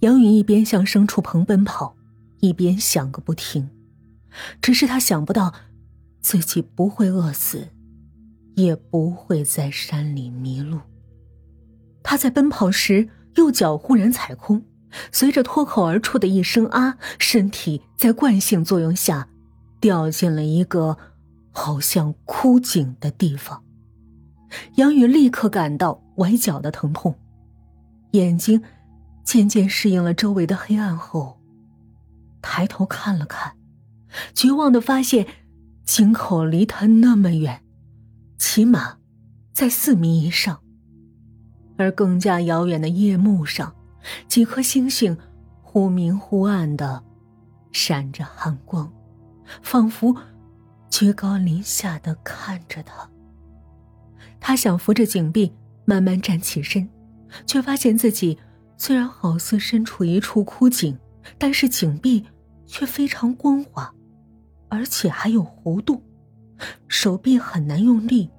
杨宇一边向牲畜棚奔跑，一边想个不停。只是他想不到，自己不会饿死，也不会在山里迷路。他在奔跑时，右脚忽然踩空，随着脱口而出的一声“啊”，身体在惯性作用下，掉进了一个好像枯井的地方。杨宇立刻感到崴脚的疼痛，眼睛渐渐适应了周围的黑暗后，抬头看了看，绝望的发现井口离他那么远，起码在四米以上。而更加遥远的夜幕上，几颗星星忽明忽暗的闪着寒光，仿佛居高临下的看着他。他想扶着井壁慢慢站起身，却发现自己虽然好似身处一处枯井，但是井壁却非常光滑，而且还有弧度，手臂很难用力。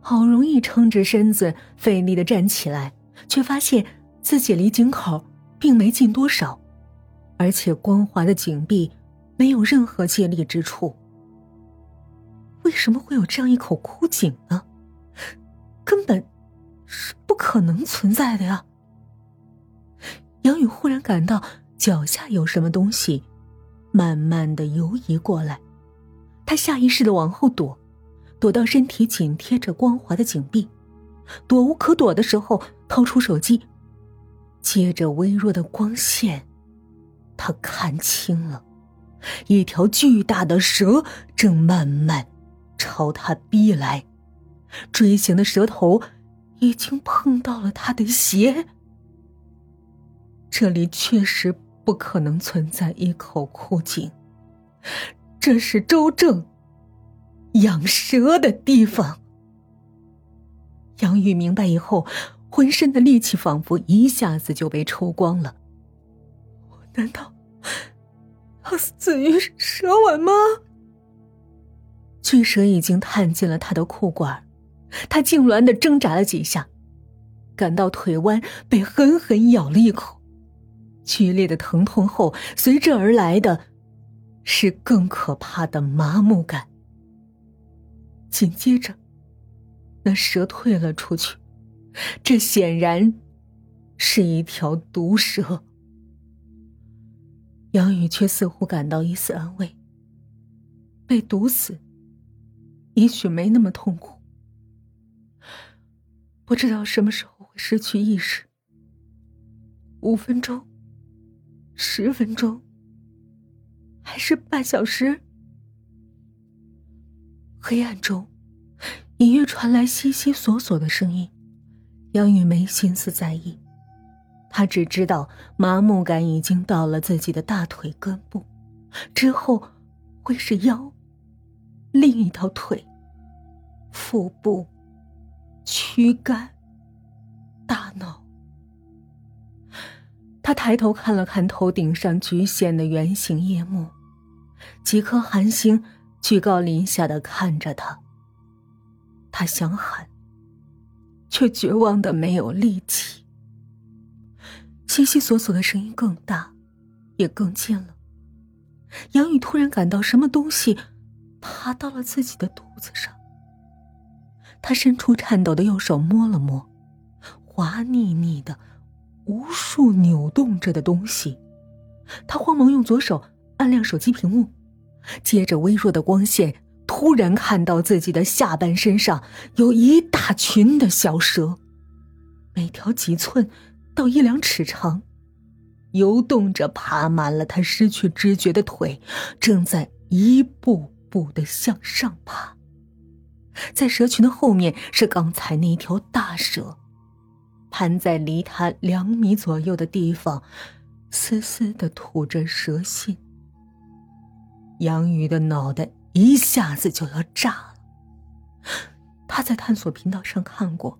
好容易撑直身子，费力的站起来，却发现自己离井口并没近多少，而且光滑的井壁没有任何借力之处。为什么会有这样一口枯井呢？根本是不可能存在的呀！杨宇忽然感到脚下有什么东西慢慢的游移过来，他下意识的往后躲，躲到身体紧贴着光滑的井壁，躲无可躲的时候，掏出手机，借着微弱的光线，他看清了，一条巨大的蛇正慢慢朝他逼来。锥形的蛇头已经碰到了他的鞋。这里确实不可能存在一口枯井，这是周正养蛇的地方。杨宇明白以后，浑身的力气仿佛一下子就被抽光了。我难道要死于蛇吻吗？巨蛇已经探进了他的裤管。他痉挛的挣扎了几下，感到腿弯被狠狠咬了一口，剧烈的疼痛后随之而来的，是更可怕的麻木感。紧接着，那蛇退了出去，这显然是一条毒蛇。杨宇却似乎感到一丝安慰，被毒死，也许没那么痛苦。不知道什么时候会失去意识。五分钟，十分钟，还是半小时？黑暗中，隐约传来悉悉索索的声音。杨宇没心思在意，他只知道麻木感已经到了自己的大腿根部，之后会是腰，另一条腿，腹部。躯干，他抬头看了看头顶上局限的圆形夜幕，几颗寒星居高临下的看着他。他想喊，却绝望的没有力气。悉悉索索的声音更大，也更近了。杨宇突然感到什么东西爬到了自己的肚子上。他伸出颤抖的右手摸了摸，滑腻腻的、无数扭动着的东西。他慌忙用左手按亮手机屏幕，接着微弱的光线突然看到自己的下半身上有一大群的小蛇，每条几寸到一两尺长，游动着爬满了他失去知觉的腿，正在一步步的向上爬。在蛇群的后面是刚才那条大蛇，盘在离他两米左右的地方，嘶嘶的吐着蛇信。杨宇的脑袋一下子就要炸了。他在探索频道上看过，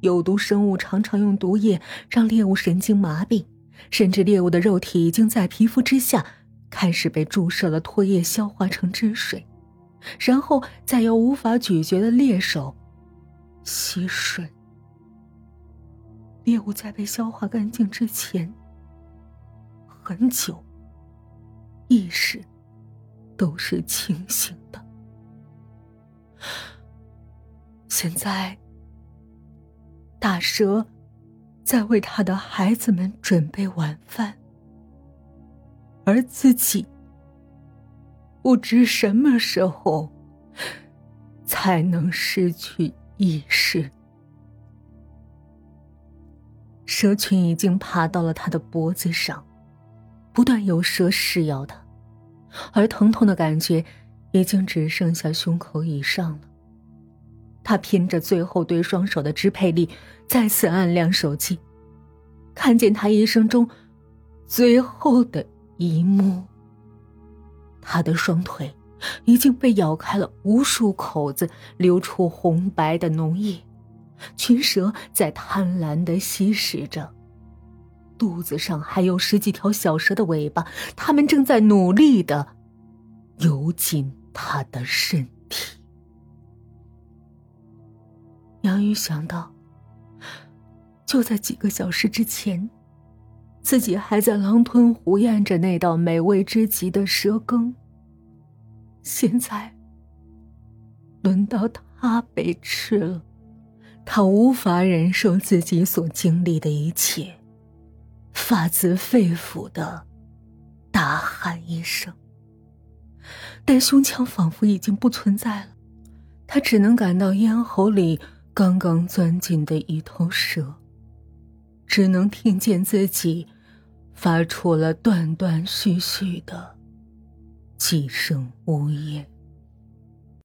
有毒生物常常用毒液让猎物神经麻痹，甚至猎物的肉体已经在皮肤之下开始被注射了唾液消化成汁水。然后再由无法咀嚼的猎手吸吮。猎物在被消化干净之前，很久，意识都是清醒的。现在，大蛇在为他的孩子们准备晚饭，而自己不知什么时候才能失去意识。蛇群已经爬到了他的脖子上，不断有蛇噬咬他，而疼痛的感觉已经只剩下胸口以上了。他拼着最后对双手的支配力，再次按亮手机，看见他一生中最后的一幕：他的双腿已经被咬开了无数口子，流出红白的脓液。群蛇在贪婪的吸食着，肚子上还有十几条小蛇的尾巴，它们正在努力的游进他的身体。杨宇想到，就在几个小时之前，自己还在狼吞虎咽着那道美味之极的蛇羹，现在轮到他被吃了。他无法忍受自己所经历的一切，发自肺腑的大喊一声。但胸腔仿佛已经不存在了，他只能感到咽喉里刚刚钻进的一头蛇，只能听见自己发出了断断续续的几声呜咽。